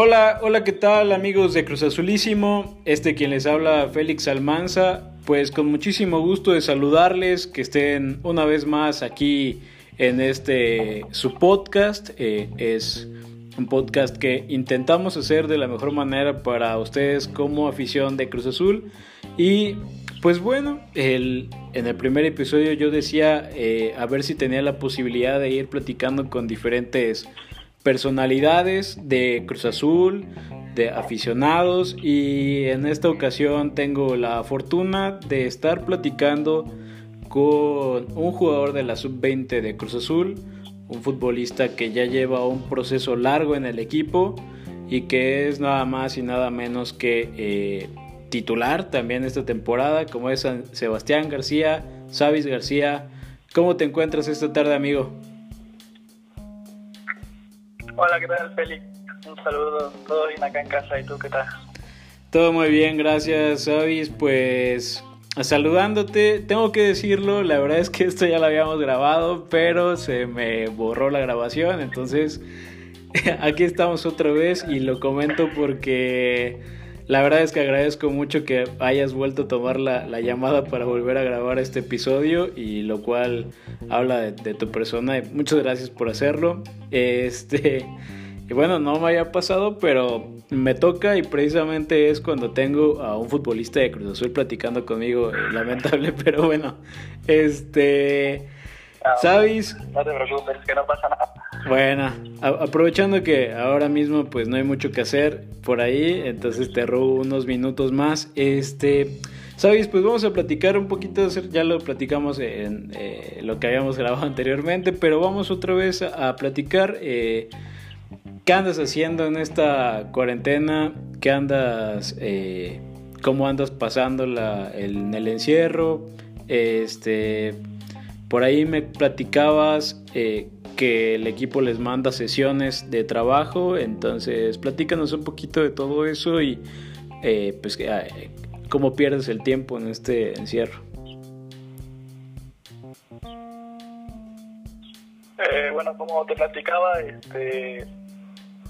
Hola, hola, ¿qué tal amigos de Cruz Azulísimo? Este quien les habla, Félix Almanza. Pues con muchísimo gusto de saludarles, que estén una vez más aquí en este su podcast. Eh, es un podcast que intentamos hacer de la mejor manera para ustedes como afición de Cruz Azul. Y pues bueno, en el primer episodio yo decía eh, a ver si tenía la posibilidad de ir platicando con diferentes personalidades de Cruz Azul, de aficionados y en esta ocasión tengo la fortuna de estar platicando con un jugador de la sub-20 de Cruz Azul, un futbolista que ya lleva un proceso largo en el equipo y que es nada más y nada menos que eh, titular también esta temporada, como es Sebastián García, Savis García. ¿Cómo te encuentras esta tarde, amigo? Hola, ¿qué tal, Félix? Un saludo, todo bien acá en casa, ¿y tú qué tal? Todo muy bien, gracias, Avis. Pues saludándote, tengo que decirlo, la verdad es que esto ya lo habíamos grabado, pero se me borró la grabación, entonces aquí estamos otra vez y lo comento porque la verdad es que agradezco mucho que hayas vuelto a tomar la, llamada para volver a grabar este episodio y lo cual habla de, tu persona muchas gracias por hacerlo. Este, y bueno, no me haya pasado, pero me toca y precisamente es cuando tengo a un futbolista de Cruz Azul platicando conmigo, eh, lamentable, pero bueno, este... Ah, ¿Sabes? No te preocupes, que no pasa nada. Bueno, aprovechando que ahora mismo pues no hay mucho que hacer por ahí, entonces te robo unos minutos más. Este, sabes, pues vamos a platicar un poquito, ya lo platicamos en eh, lo que habíamos grabado anteriormente, pero vamos otra vez a, platicar eh, qué andas haciendo en esta cuarentena, qué andas, eh, cómo andas pasando la, en el encierro, este, por ahí me platicabas que el equipo les manda sesiones de trabajo, entonces platícanos un poquito de todo eso y eh, pues eh, cómo pierdes el tiempo en este encierro. Eh, bueno, como te platicaba, este,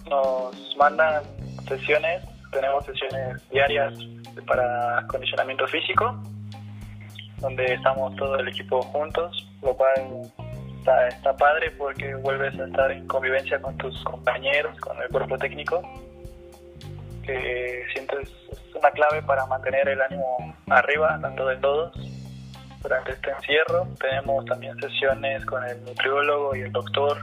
nos mandan sesiones, tenemos sesiones diarias para acondicionamiento físico, donde estamos todo el equipo juntos, lo cual está, padre porque vuelves a estar en convivencia con tus compañeros, con el cuerpo técnico, que siento es, una clave para mantener el ánimo arriba, tanto de todos. Durante este encierro tenemos también sesiones con el nutriólogo y el doctor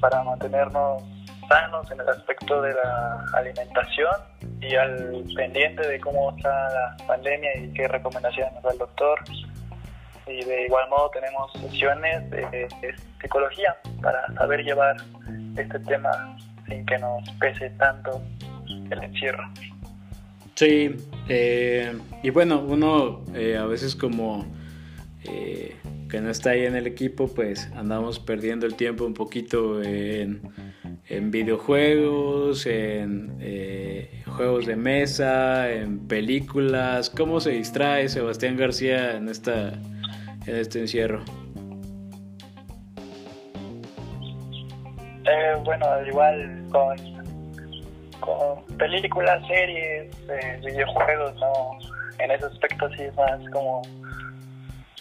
para mantenernos sanos en el aspecto de la alimentación y al pendiente de cómo está la pandemia y qué recomendaciones nos da el doctor y de igual modo tenemos sesiones de, psicología para saber llevar este tema sin que nos pese tanto el encierro. Sí, eh, y bueno, uno eh, a veces como eh, que no está ahí en el equipo, pues andamos perdiendo el tiempo un poquito en, en videojuegos, en juegos de mesa, en películas. ¿Cómo se distrae Sebastián García en esta en este encierro? Eh, bueno, igual con, con películas, series, eh, videojuegos, ¿no? En ese aspecto sí es más como,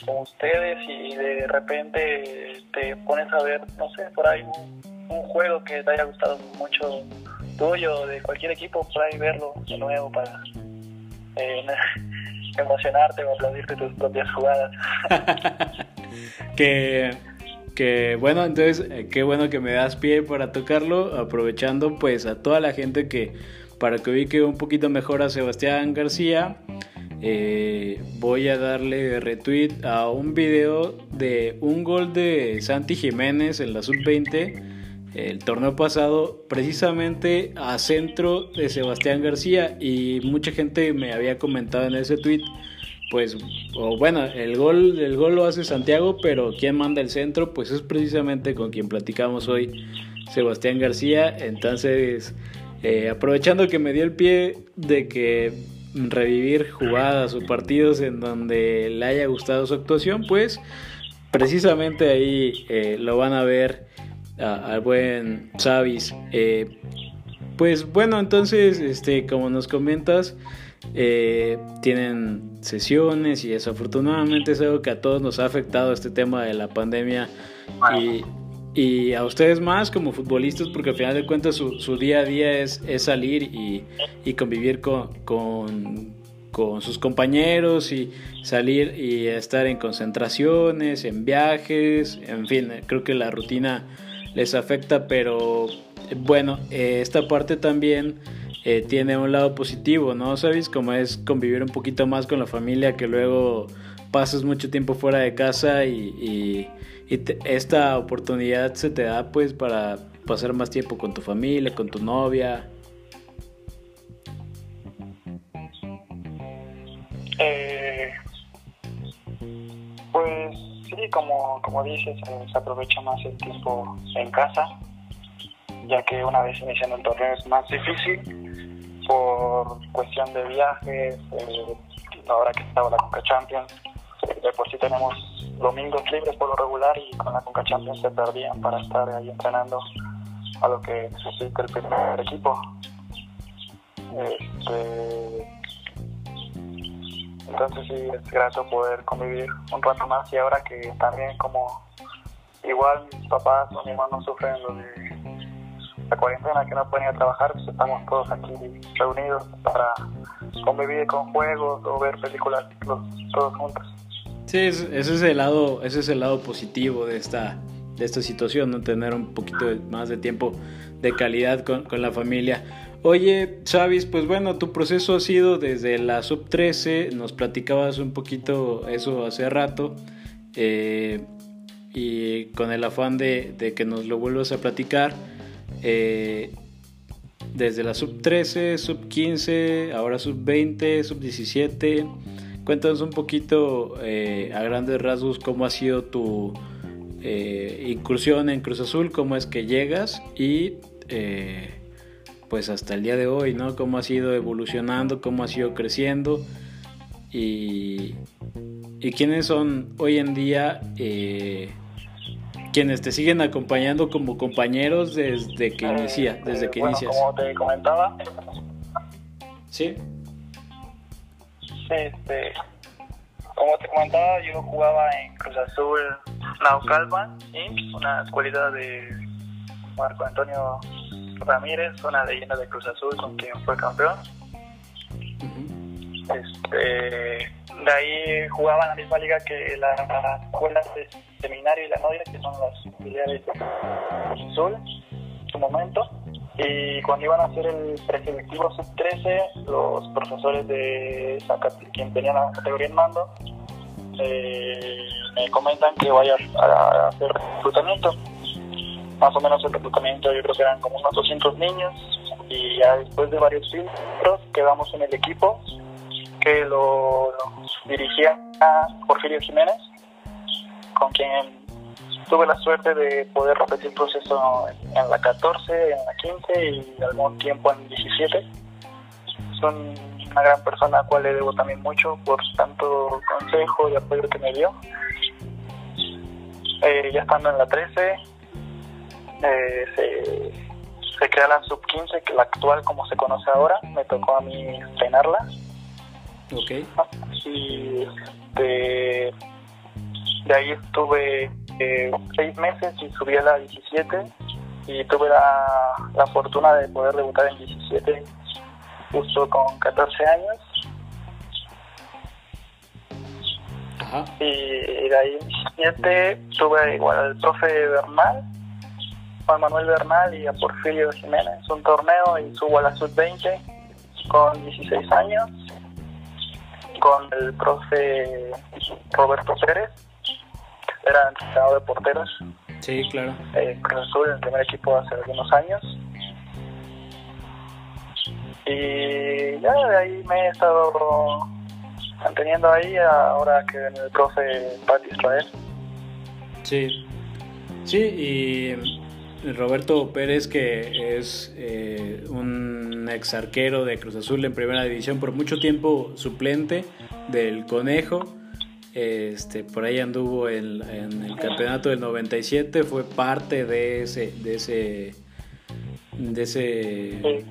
como ustedes y de repente te pones a ver, no sé, por ahí un, juego que te haya gustado mucho tuyo, de cualquier equipo, por ahí verlo de nuevo para... Eh, emocionarte o aplaudirte tus propias jugadas. que, que bueno, entonces eh, qué bueno que me das pie para tocarlo, aprovechando pues a toda la gente que para que ubique un poquito mejor a Sebastián García. Eh, voy a darle retweet a un video de un gol de Santi Jiménez en la sub-20 el torneo pasado precisamente a centro de Sebastián García y mucha gente me había comentado en ese tweet pues bueno el gol el gol lo hace Santiago pero quien manda el centro pues es precisamente con quien platicamos hoy Sebastián García. Entonces eh, aprovechando que me dio el pie de que revivir jugadas o partidos en donde le haya gustado su actuación pues precisamente ahí eh, lo van a ver al buen Savis. Eh, Pues bueno, entonces, este, como nos comentas, eh, tienen sesiones y desafortunadamente es algo que a todos nos ha afectado este tema de la pandemia y, y, a ustedes más como futbolistas porque al final de cuentas su, su día a día es, es salir y, y convivir con, con, con, sus compañeros y salir y estar en concentraciones, en viajes, en fin, creo que la rutina les afecta, pero bueno, eh, esta parte también eh, tiene un lado positivo, ¿no? ¿Sabes? Como es convivir un poquito más con la familia, que luego pasas mucho tiempo fuera de casa y, esta oportunidad se te da pues para pasar más tiempo con tu familia, con tu novia. Eh, pues sí, como, como dices, se aprovecha más el tiempo en casa, ya que una vez iniciando el torneo es más difícil por cuestión de viajes, eh, ahora que estaba la Conca Champions, de por sí tenemos domingos libres por lo regular y con la Conca Champions se perdían para estar ahí entrenando a lo que necesita el primer equipo. Este, entonces sí, es grato poder convivir un rato más y ahora que también como igual mis papás o mi hermano sufren lo de la cuarentena que no pueden ir a trabajar, pues estamos todos aquí reunidos para convivir con juegos o ver películas todos juntos. Sí, ese es el lado, ese es el lado positivo de esta, de esta situación, ¿no? tener un poquito más de tiempo de calidad con, con la familia. Oye, Chavis, pues bueno, tu proceso ha sido desde la sub 13, nos platicabas un poquito eso hace rato, eh, y con el afán de, de que nos lo vuelvas a platicar. Eh, desde la sub 13, sub 15, ahora sub 20, sub 17. Cuéntanos un poquito eh, a grandes rasgos cómo ha sido tu eh, incursión en Cruz Azul, cómo es que llegas y pues hasta el día de hoy, ¿no? Cómo ha sido evolucionando, cómo ha sido creciendo y, y quiénes son hoy en día quienes te siguen acompañando como compañeros desde que inicia, eh, desde que bueno, inicias. Como te comentaba. Sí. Sí, este, como te comentaba, yo jugaba en Cruz Azul Naucalpan, una escuelita de Marco Antonio Ramírez, una leyenda de Cruz Azul con quien fue campeón. Este de ahí jugaba en la misma liga que la, escuela de seminario y la noria, que son las filiales de Azul en su momento. Y cuando iban a hacer el preselectivo sub-13, los profesores de quien tenían la categoría en mando, eh, me comentan que vaya a, hacer reclutamiento. Más o menos el reclutamiento yo creo que eran como unos 200 niños y ya después de varios filtros quedamos en el equipo que lo, dirigía Porfirio Jiménez, con quien tuve la suerte de poder repetir el proceso en la 14, en la 15 y algún tiempo en 17. Es una gran persona a la cual le debo también mucho por tanto consejo y apoyo que me dio. Eh, ya estando en la 13, eh, se, se crea la sub 15, que la actual como se conoce ahora, me tocó a mí entrenarla Ok. Y de, de ahí estuve eh, seis meses y subí a la 17 y tuve la, la fortuna de poder debutar en 17 justo con 14 años. Ajá. Y, de ahí en 17 tuve igual al profe Bernal, Juan Manuel Bernal y a Porfirio Jiménez, un torneo y subo a la sub-20 con 16 años con el profe Roberto Pérez, era entrenador de porteros. Sí, claro. Eh, primer equipo hace algunos años. Y ya de ahí me he estado manteniendo ahí ahora que el profe Pat Israel. Sí, sí, y Roberto Pérez, que es eh, un ex arquero de Cruz Azul en primera división, por mucho tiempo suplente del Conejo. Este, por ahí anduvo en, el campeonato del 97, fue parte de ese, de ese, de ese,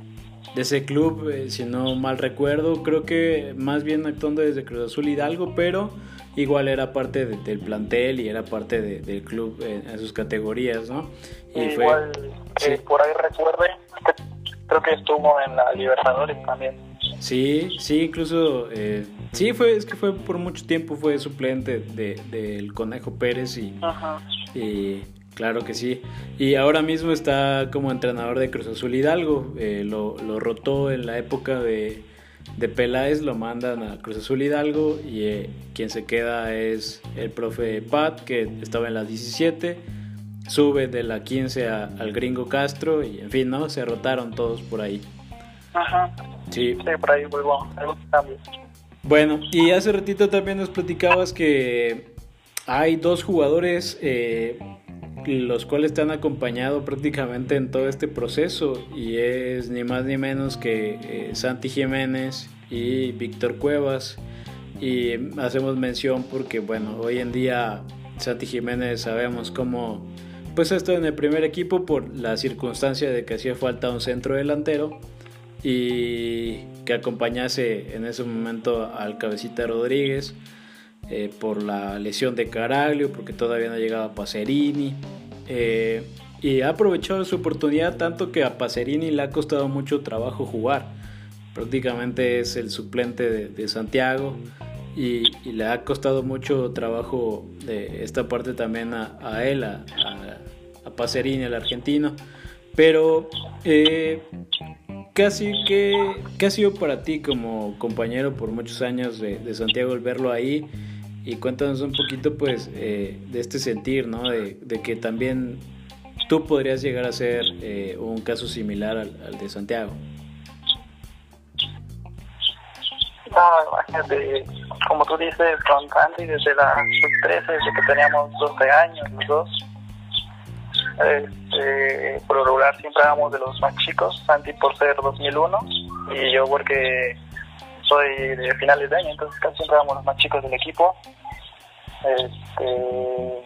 de ese club, eh, si no mal recuerdo. Creo que más bien actuando desde Cruz Azul Hidalgo, pero igual era parte del plantel y era parte del club en, sus categorías, ¿no? Y igual, eh, por ahí recuerde, creo que estuvo en la Libertadores también. Sí, sí, incluso, eh, sí, fue, es que fue por mucho tiempo, fue suplente del de, Conejo Pérez y, y, claro que sí. Y ahora mismo está como entrenador de Cruz Azul Hidalgo, eh, lo, lo rotó en la época de de Peláez lo mandan a Cruz Azul Hidalgo y eh, quien se queda es el profe Pat, que estaba en la 17, sube de la 15 al Gringo Castro y en fin, ¿no? Se rotaron todos por ahí. Ajá. Sí. Sí, por ahí muy bueno, Bueno, y hace ratito también nos platicabas que hay dos jugadores eh, los cuales te han acompañado prácticamente en todo este proceso. Y es ni más ni menos que eh, Santi Jiménez y Víctor Cuevas. Y hacemos mención porque bueno hoy en día Santi Jiménez sabemos cómo pues ha estado en el primer equipo por la circunstancia de que hacía falta un centro delantero y que acompañase en ese momento al cabecita Rodríguez eh, por la lesión de Caraglio, porque todavía no llegaba Pacerini. Eh, y ha aprovechado su oportunidad tanto que a Pacerini le ha costado mucho trabajo jugar. Prácticamente es el suplente de, Santiago y, le ha costado mucho trabajo de esta parte también a, él, a, a, Pacerini, el argentino. Pero eh, casi que, ¿qué ha sido para ti como compañero por muchos años de, de Santiago el verlo ahí? Y cuéntanos un poquito pues eh, de este sentir, ¿no? De, que también tú podrías llegar a ser eh, un caso similar al, de Santiago. No, imagínate, como tú dices, con Santi desde la sub-13, desde que teníamos 12 años los dos, este, por lo regular siempre éramos de los más chicos, Santi por ser 2001 y yo porque soy de finales de año, entonces casi siempre éramos los más chicos del equipo. Este,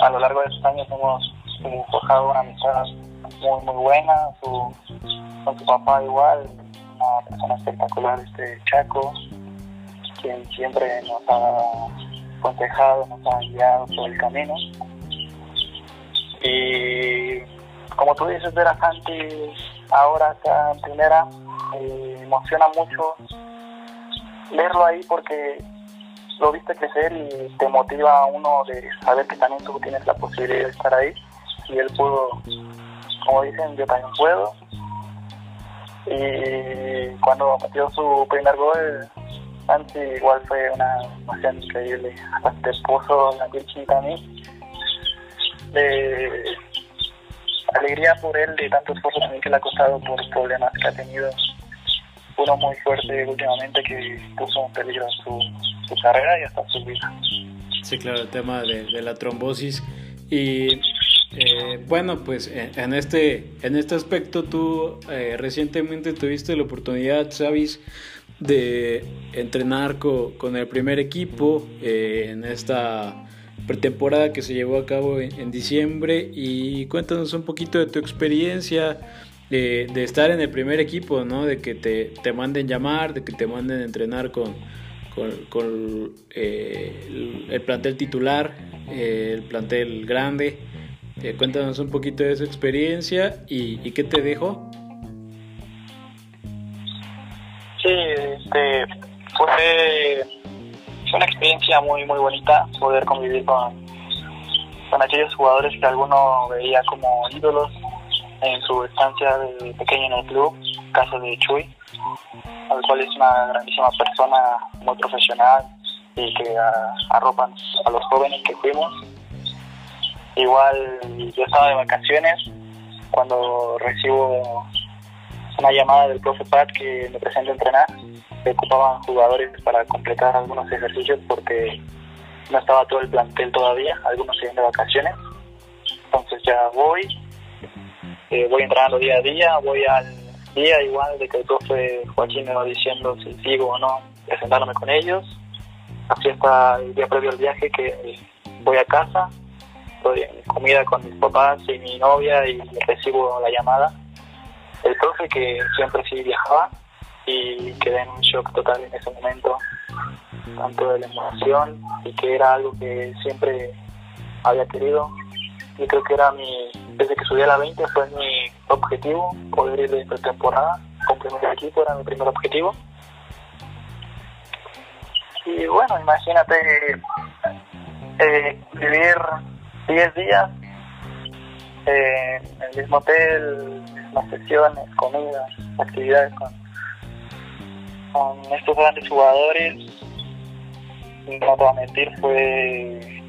a lo largo de estos años hemos forjado una amistad muy muy buena, su, con su papá igual, una persona espectacular, este Chaco, quien siempre nos ha aconsejado, nos ha guiado por el camino. Y como tú dices, ver a Santi ahora acá en primera, eh, emociona mucho verlo ahí porque lo viste crecer y te motiva a uno de saber que también tú tienes la posibilidad de estar ahí y él pudo, como dicen, yo también puedo. Y cuando metió su primer gol, antes igual fue una emoción increíble. Hasta puso la virginita a mí. De alegría por él, de tanto esfuerzo también que le ha costado por problemas que ha tenido uno muy fuerte últimamente que puso en peligro su, carrera y hasta su vida. Sí, claro, el tema de, la trombosis. Y eh, bueno, pues en este, en este aspecto tú eh, recientemente tuviste la oportunidad, ¿sabes? de entrenar con, el primer equipo eh, en esta pretemporada que se llevó a cabo en, diciembre y cuéntanos un poquito de tu experiencia, de, estar en el primer equipo, ¿no? De que te, te manden llamar, de que te manden entrenar con, con, eh, el, plantel titular, eh, el plantel grande. Eh, cuéntanos un poquito de esa experiencia y, y qué te dejó. Sí, este, fue, una experiencia muy muy bonita poder convivir con, con aquellos jugadores que alguno veía como ídolos en su estancia de pequeño en el club, caso de Chuy, al cual es una grandísima persona, muy profesional y que arropan a los jóvenes que fuimos. Igual yo estaba de vacaciones cuando recibo una llamada del profe Pat que me presenta a entrenar. Se ocupaban jugadores para completar algunos ejercicios porque no estaba todo el plantel todavía, algunos siguen de vacaciones. Entonces ya voy, eh, voy entrenando día a día, voy al día igual de que el profe Joaquín me va diciendo si sigo o no presentándome con ellos. Así hasta el día previo al viaje que voy a casa, estoy en comida con mis papás y mi novia y recibo la llamada. El profe que siempre sí viajaba y quedé en un shock total en ese momento, tanto de la emoción y que era algo que siempre había querido. Y creo que era mi, desde que subí a la 20 fue mi objetivo, poder ir de pretemporada con primer equipo, era mi primer objetivo. Y bueno, imagínate eh, vivir 10 días eh, en el mismo hotel, mismas sesiones, comidas, actividades con, con estos grandes jugadores. No te voy a mentir, fue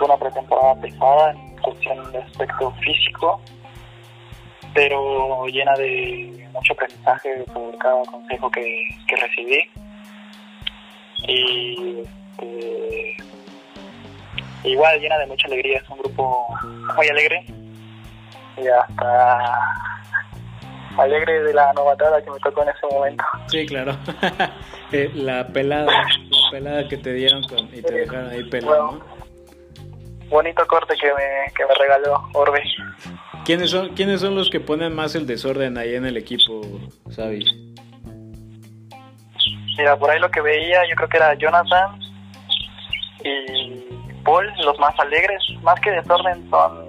una pretemporada pesada cuestión de aspecto físico, pero llena de mucho aprendizaje por cada consejo que, que recibí. Y este, igual llena de mucha alegría, es un grupo muy alegre y hasta alegre de la novatada que me tocó en ese momento. Sí, claro. Eh, la pelada, la pelada que te dieron con, y te dejaron ahí pelado. Bonito corte que me, que me regaló Orbe. ¿Quiénes son, ¿Quiénes son los que ponen más el desorden ahí en el equipo, Sabis? Mira, por ahí lo que veía, yo creo que era Jonathan y Paul, los más alegres, más que desorden, son,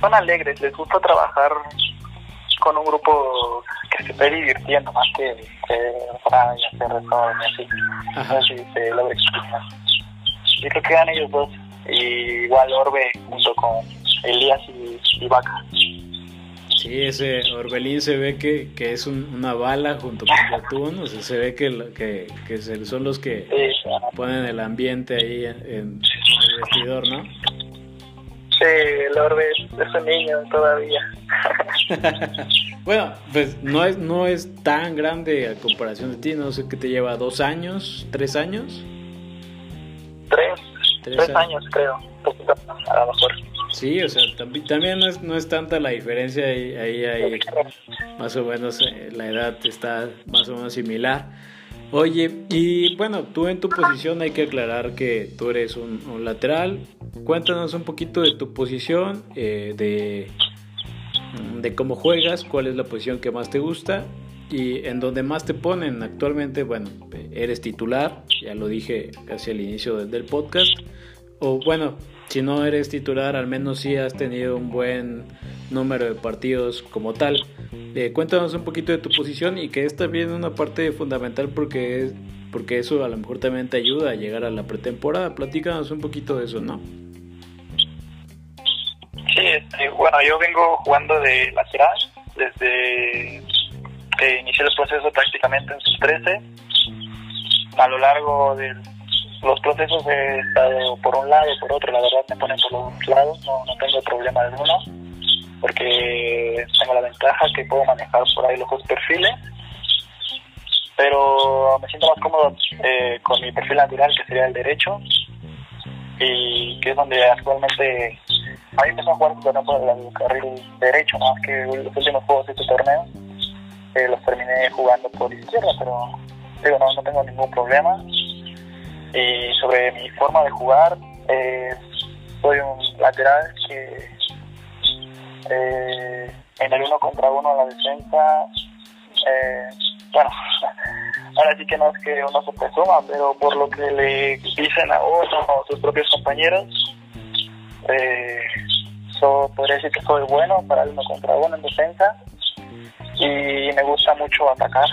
son alegres, les gusta trabajar con un grupo que se esté divirtiendo más que, que para hacer desorden así. No sé si se logra explicar. Yo creo que eran ellos dos, y igual Orbe junto con Elías y, y Vaca. Sí, ese Orbelín se ve que, que es un- una bala junto con Yotun, o sea, se ve que, que, que se- son los que Sí, ponen el ambiente ahí en, en el vestidor, ¿no? sí, el Orbe es, es un niño todavía. Bueno, pues no es, no es tan grande a comparación de ti, no sé qué te lleva, dos años, tres años. Tres, Tres tres, años. años creo, un poquito más, a lo mejor. Sí, o sea, también, también no, es, no es tanta la diferencia, ahí, ahí hay más o menos eh, la edad está más o menos similar. Oye, y bueno, tú en tu posición hay que aclarar que tú eres un, un lateral. Cuéntanos un poquito de tu posición, eh, de, de cómo juegas, cuál es la posición que más te gusta y en donde más te ponen actualmente. Bueno, eres titular, ya lo dije casi al inicio de- del podcast. O bueno, si no eres titular, al menos sí has tenido un buen número de partidos como tal. Eh, cuéntanos un poquito de tu posición y que es también una parte fundamental porque, es, porque eso a lo mejor también te ayuda a llegar a la pretemporada. Platícanos un poquito de eso, ¿no? Sí, este, bueno, yo vengo jugando de lateral desde que inicié el proceso prácticamente en sus 13. A lo largo de los procesos he estado por un lado, por otro, la verdad me ponen por los dos lados, no, no tengo problema alguno, porque tengo la ventaja que puedo manejar por ahí los dos perfiles, pero me siento más cómodo eh, con mi perfil natural, que sería el derecho, y que es donde actualmente a mí empezó a jugar por el carril derecho, más que los últimos juegos de este torneo eh, los terminé jugando por izquierda, pero digo, no, no tengo ningún problema. Y sobre mi forma de jugar, eh, soy un lateral que eh, en el uno contra uno en la defensa, eh, bueno, ahora sí que no es que uno se presuma, pero por lo que le dicen a uno o sus propios compañeros, eh, so, podría decir que soy bueno para el uno contra uno en defensa y me gusta mucho atacar.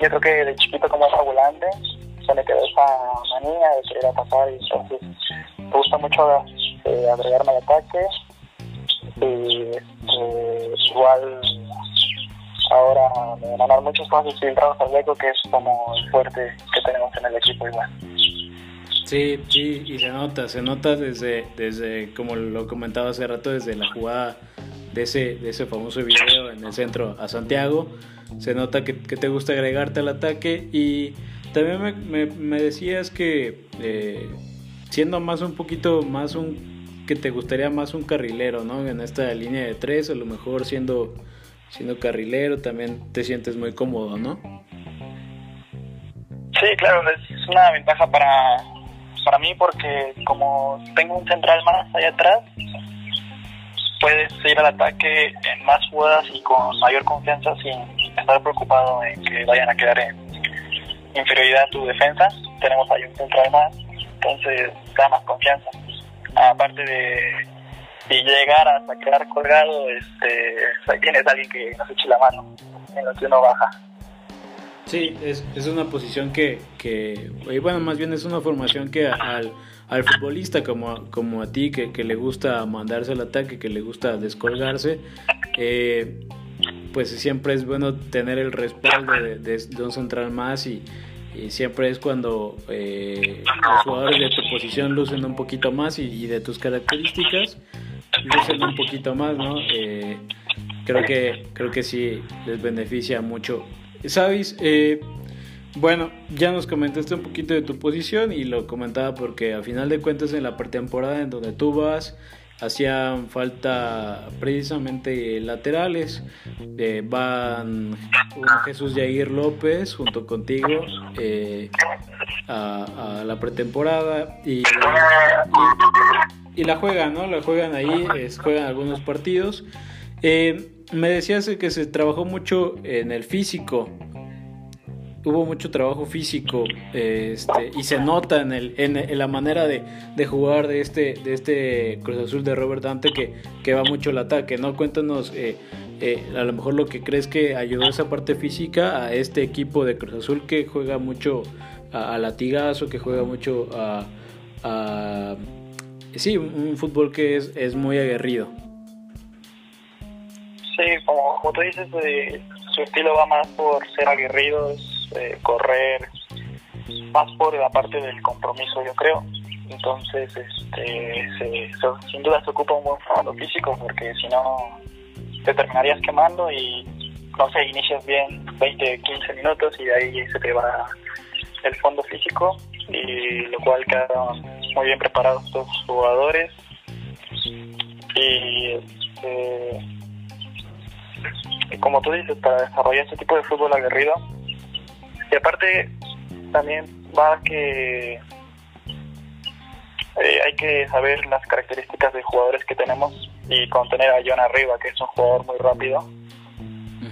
Yo creo que de chiquito como era volante se me quedó esa manía de querer atacar y entonces me gusta mucho eh, agregarme al ataque y eh, igual ahora me dar muchos pasos filtrados al hueco que es como el fuerte que tenemos en el equipo igual. Sí, sí, y se nota, se nota desde, desde como lo comentaba hace rato, desde la jugada de ese, de ese famoso video en el centro a Santiago. Se nota que, que te gusta agregarte al ataque y también me, me, decías que eh, siendo más un poquito más un que te gustaría más un carrilero, ¿no? En esta línea de tres, a lo mejor siendo siendo carrilero también te sientes muy cómodo, ¿no? Sí, claro, es una ventaja para para mí porque como tengo un central más allá atrás, puedes ir al ataque en más jugadas y con mayor confianza sin estar preocupado en que vayan a quedar en inferioridad a tu defensa. Tenemos ahí un central más, entonces da más confianza. Aparte de si llegar a quedar colgado, este, tienes alguien que nos eche la mano en lo que uno baja. Sí, es, es una posición que, que, bueno, más bien es una formación que al, al futbolista como, como a ti, que, que, le gusta mandarse al ataque, que le gusta descolgarse, eh, pues siempre es bueno tener el respaldo de, de, un central más y, siempre es cuando eh, los jugadores de tu posición lucen un poquito más y, y de tus características lucen un poquito más, ¿no? Eh, creo que creo que sí les beneficia mucho. ¿Sabes? Eh, bueno, ya nos comentaste un poquito de tu posición y lo comentaba porque a final de cuentas en la pretemporada en donde tú vas hacían falta precisamente laterales. Eh, van Jesús Jair López junto contigo eh, a, la pretemporada y, y, la juegan, ¿no? La juegan ahí, juegan algunos partidos. Eh, me decías que se trabajó mucho en el físico. Hubo mucho trabajo físico este, y se nota en, el, en, la manera de, jugar de este, de este Cruz Azul de Robert Dante que, que va mucho el ataque. ¿no? Cuéntanos eh, eh, a lo mejor lo que crees que ayudó esa parte física a este equipo de Cruz Azul que juega mucho a, latigazo, que juega mucho a, a sí, un fútbol que es, es muy aguerrido. Sí, como, como tú dices, eh, su estilo va más por ser aguerridos, eh, correr, más por la parte del compromiso, yo creo. Entonces, este, sin duda se ocupa un buen fondo físico porque si no te terminarías quemando y no sé, inicias bien 20, 15 minutos y de ahí se te va el fondo físico y lo cual quedaron muy bien preparados los jugadores y este, como tú dices, para desarrollar ese tipo de fútbol aguerrido. Y aparte, también va que eh, hay que saber las características de jugadores que tenemos y contener a John arriba, que es un jugador muy rápido,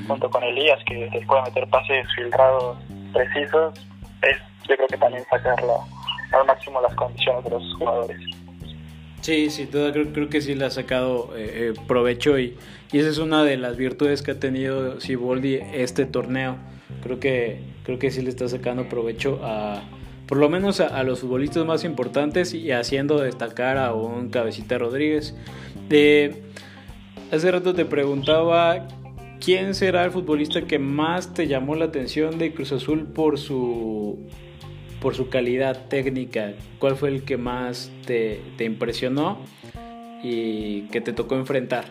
junto con Elías, que les puede meter pases filtrados precisos, es yo creo que también sacarlo al máximo las condiciones de los jugadores. Sí, sí, todo, creo, creo que sí le ha sacado eh, eh, provecho y, y, esa es una de las virtudes que ha tenido Siboldi este torneo. Creo que, creo que sí le está sacando provecho a, por lo menos a, los futbolistas más importantes y haciendo destacar a un Cabecita Rodríguez. De, hace rato te preguntaba quién será el futbolista que más te llamó la atención de Cruz Azul por su por su calidad técnica, ¿cuál fue el que más te, te impresionó y que te tocó enfrentar?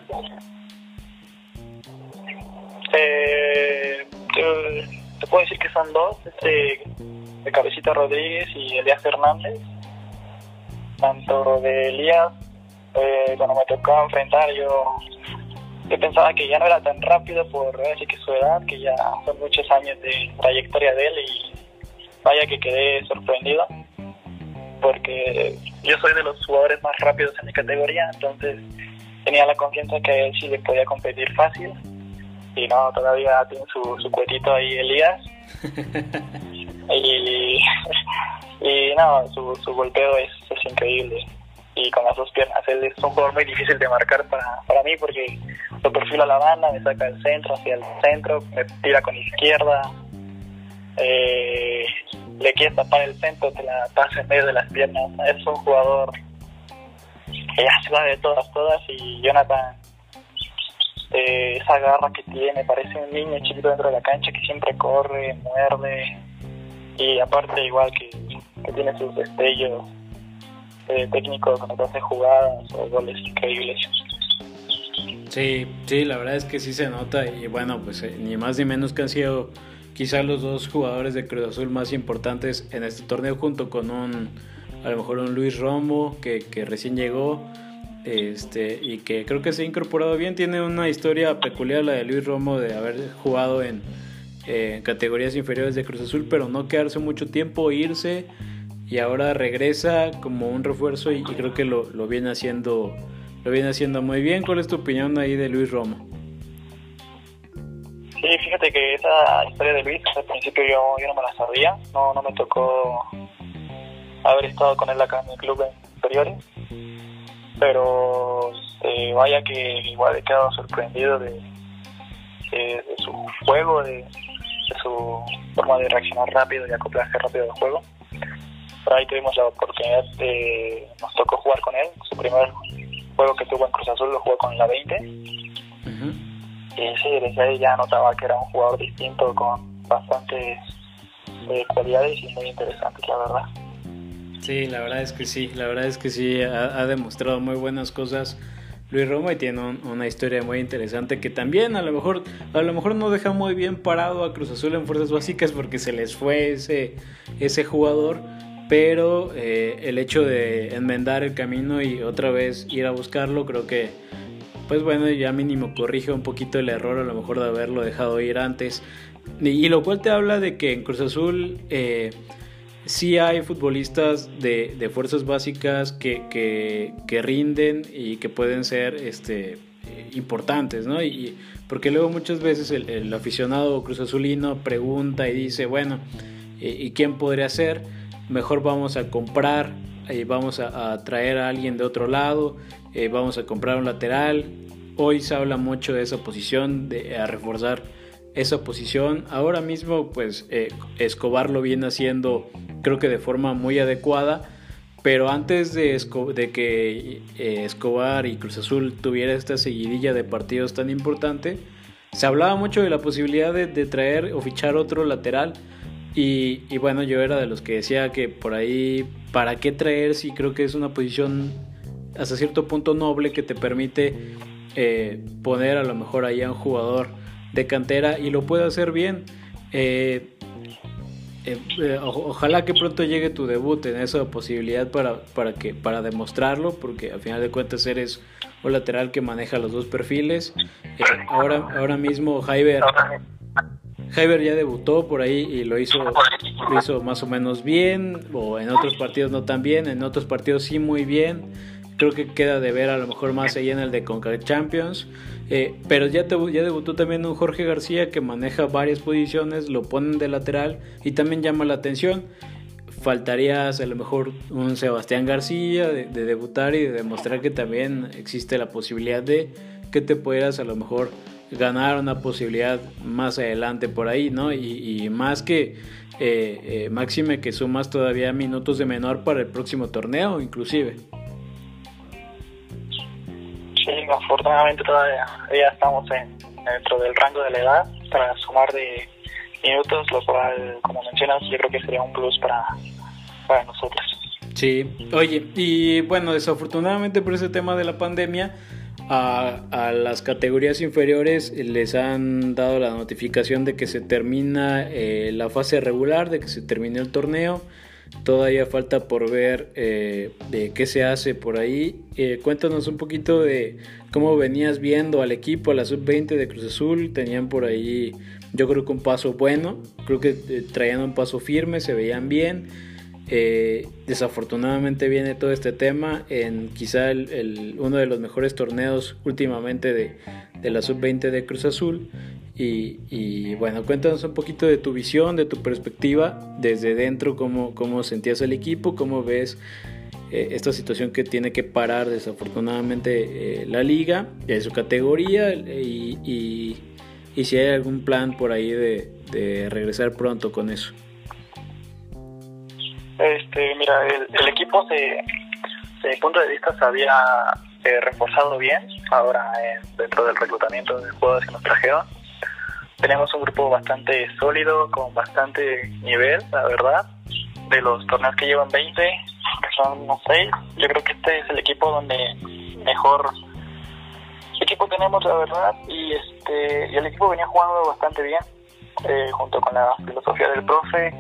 Eh, te, puedo decir que son dos, este, de Cabecita Rodríguez y Elías Hernández. Tanto de Elías, eh, cuando me tocó enfrentar, yo, yo pensaba que ya no era tan rápido por decir que su edad, que ya son muchos años de trayectoria de él y vaya que quedé sorprendido porque yo soy de los jugadores más rápidos en mi categoría, entonces tenía la confianza que a él sí le podía competir fácil. Y no, todavía tiene su, su cuetito ahí Elías. y, y no, su, su golpeo es, es, increíble. Y con las dos piernas, él es un jugador muy difícil de marcar para, para mí porque lo perfila a la banda, me saca el centro hacia el centro, me tira con izquierda, eh, le quieres tapar el centro, te la pasa en medio de las piernas. Es un jugador que ya se va de todas, todas. Y Jonathan, eh, esa garra que tiene, parece un niño chiquito dentro de la cancha que siempre corre, muerde. Y aparte, igual que, tiene sus destellos eh, técnicos cuando hace jugadas o goles increíbles. Sí, sí, la verdad es que sí se nota y bueno, pues eh, ni más ni menos que han sido quizás los dos jugadores de Cruz Azul más importantes en este torneo junto con un a lo mejor un Luis Romo que, que recién llegó este y que creo que se ha incorporado bien tiene una historia peculiar la de Luis Romo de haber jugado en categorías inferiores de Cruz Azul pero no quedarse mucho tiempo irse y ahora regresa como un refuerzo y, creo que lo, lo, viene haciendo lo viene haciendo muy bien. ¿Cuál es tu opinión ahí de Luis Romo? Sí, fíjate que esa historia de Luis al principio yo, yo no me la sabía, no, no me tocó haber estado con él acá en el club en inferiores, pero este, vaya que igual he quedado sorprendido de, de, su juego, de, su forma de reaccionar rápido y acoplarse rápido al juego. Por ahí tuvimos la oportunidad de, nos tocó jugar con él, su primer juego que tuvo en Cruz Azul lo jugó con la 20. Y sí, desde ahí ya notaba que era un jugador distinto con bastantes eh, cualidades y muy interesantes, la verdad. Sí, la verdad es que sí, la verdad es que sí, ha, demostrado muy buenas cosas Luis Roma y tiene una historia muy interesante que también a lo mejor a lo mejor no deja muy bien parado a Cruz Azul en fuerzas básicas porque se les fue ese, ese jugador, pero eh, el hecho de enmendar el camino y otra vez ir a buscarlo creo que pues bueno ya mínimo corrige un poquito el error a lo mejor de haberlo dejado ir antes. Y, lo cual te habla de que en Cruz Azul eh, sí hay futbolistas de, fuerzas básicas que, rinden y que pueden ser este, importantes, ¿no? Y, porque luego muchas veces el, aficionado cruz azulino pregunta y dice, bueno, ¿y quién podría ser? Mejor vamos a comprar, y vamos a, traer a alguien de otro lado, eh, vamos a comprar un lateral. Hoy se habla mucho de esa posición, de a reforzar esa posición. Ahora mismo, pues eh, Escobar lo viene haciendo, creo que de forma muy adecuada. Pero antes de, que eh, Escobar y Cruz Azul tuviera esta seguidilla de partidos tan importante, se hablaba mucho de la posibilidad de, traer o fichar otro lateral. Y, y, bueno, yo era de los que decía que por ahí, ¿para qué traer si creo que es una posición hasta cierto punto noble que te permite eh, poner a lo mejor ahí a un jugador de cantera y lo puede hacer bien. Eh, eh, eh, ojalá que pronto llegue tu debut en esa posibilidad para, para, que, para demostrarlo, porque al final de cuentas eres un lateral que maneja los dos perfiles. ahora, ahora mismo Jaiber, Jaiber ya debutó por ahí y lo hizo, lo hizo más o menos bien, o en otros partidos no tan bien, en otros partidos sí muy bien. Creo que queda de ver a lo mejor más ahí en el de Conca Champions. Eh, pero ya, te, ya debutó también un Jorge García que maneja varias posiciones, lo ponen de lateral y también llama la atención. Faltaría a lo mejor un Sebastián García de, debutar y de demostrar que también existe la posibilidad de que te puedas a lo mejor ganar una posibilidad más adelante por ahí, ¿no? Y, más que eh, eh, máxime que sumas todavía minutos de menor para el próximo torneo, inclusive. Sí, afortunadamente todavía estamos en, dentro del rango de la edad para sumar de minutos, lo cual, como mencionas, yo creo que sería un plus para, para nosotros. Sí, oye, y bueno, desafortunadamente por ese tema de la pandemia, a, a, las categorías inferiores les han dado la notificación de que se termina eh, la fase regular, de que se terminó el torneo Todavía falta por ver eh, de qué se hace por ahí. Eh, cuéntanos un poquito de cómo venías viendo al equipo, a la sub-20 de Cruz Azul. Tenían por ahí, yo creo que un paso bueno. Creo que eh, traían un paso firme, se veían bien. desafortunadamente viene todo este tema en quizá el, uno de los mejores torneos últimamente de, de la sub-20 de Cruz Azul y, bueno, cuéntanos un poquito de tu visión, de tu perspectiva desde dentro, cómo, cómo sentías el equipo, cómo ves eh, esta situación que tiene que parar desafortunadamente eh, la liga, de su categoría y, y, si hay algún plan por ahí de, regresar pronto con eso. Este, mira, el, equipo se, desde mi punto de vista se había eh, reforzado bien ahora dentro del reclutamiento de jugadores que nos trajeron tenemos un grupo bastante sólido, con bastante nivel, la verdad. De los torneos que llevan 20, que son unos 6, yo creo que este es el equipo donde mejor equipo tenemos, la verdad. Y este y el equipo venía jugando bastante bien, eh, junto con la filosofía del profe.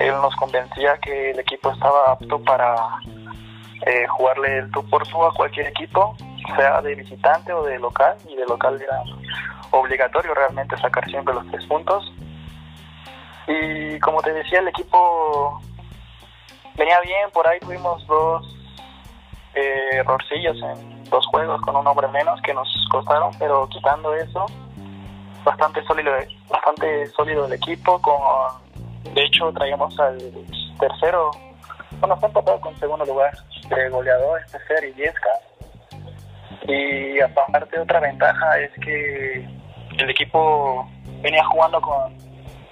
Él nos convencía que el equipo estaba apto para eh, jugarle el tú por tú a cualquier equipo, sea de visitante o de local, y de local era obligatorio realmente sacar siempre los tres puntos. Y como te decía, el equipo venía bien, por ahí tuvimos dos eh, errorcillos en dos juegos con un hombre menos que nos costaron, pero quitando eso, bastante sólido, bastante sólido el equipo. Con, de hecho, traíamos al tercero, bueno, está empatado con segundo lugar de goleador, este Fer y Viesca. Y aparte, otra ventaja es que el equipo venía jugando con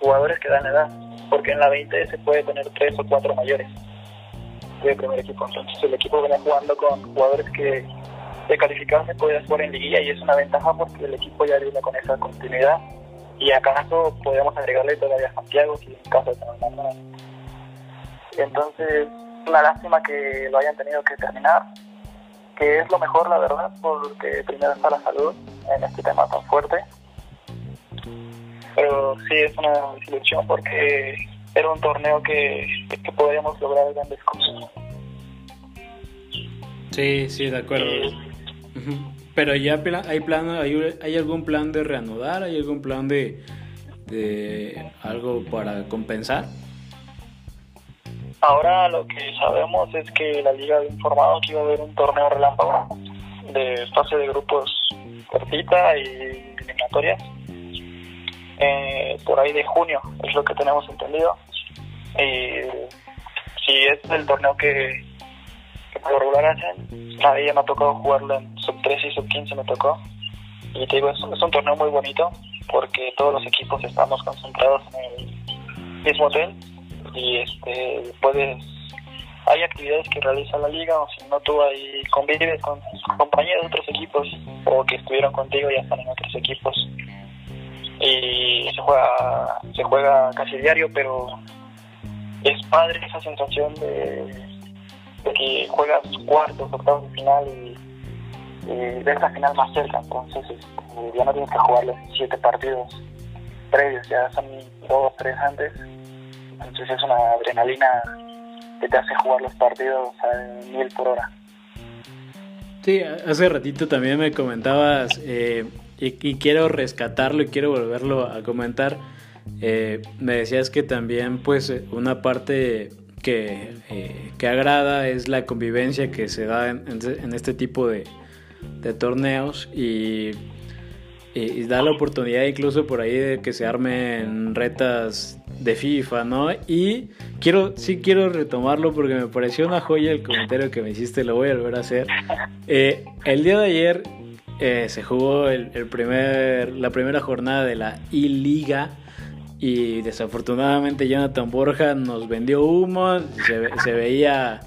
jugadores que dan edad, porque en la 20 se puede tener tres o cuatro mayores de primer equipo. Entonces el equipo viene jugando con jugadores que de calificarse puede jugar en liguilla y es una ventaja porque el equipo ya viene con esa continuidad. Y acaso podemos agregarle todavía a Santiago si en caso de tener Entonces, una lástima que lo hayan tenido que terminar, que es lo mejor la verdad, porque primero está la salud en este tema tan fuerte. Pero sí es una desilusión porque era un torneo que, que podríamos lograr grandes cosas. Sí, sí, de acuerdo. Pero ya hay plan, hay, hay, algún plan de reanudar, hay algún plan de, de algo para compensar. Ahora lo que sabemos es que la liga ha informado que iba a haber un torneo relámpago de fase de grupos cortita y eliminatorias eh, por ahí de junio, es lo que tenemos entendido. Y si es el torneo que, que por regular hacen, ella me ha tocado jugarlo en sub 3 y sub 15 me tocó. Y te digo, es, es un torneo muy bonito porque todos los equipos estamos concentrados en el mismo hotel y este puedes hay actividades que realiza la liga o si no tú ahí convives con compañeros de otros equipos o que estuvieron contigo y ya están en otros equipos. Y se juega, se juega casi diario, pero es padre esa sensación de, que juegas cuartos, octavos de final y, ves la final más cerca, entonces este, ya no tienes que jugar los siete partidos previos, ya son dos, tres antes, entonces es una adrenalina que te hace jugar los partidos a mil por hora. Sí, hace ratito también me comentabas eh, y, quiero rescatarlo y quiero volverlo a comentar. Eh, me decías que también pues una parte que, eh, que, agrada es la convivencia que se da en, este tipo de, de torneos y, y, da la oportunidad incluso por ahí de que se armen retas de FIFA, ¿no? Y quiero, sí quiero retomarlo porque me pareció una joya el comentario que me hiciste, lo voy a volver a hacer. Eh, el día de ayer eh, se jugó el, primer, la primera jornada de la I-Liga y desafortunadamente Jonathan Borja nos vendió humo, se, veía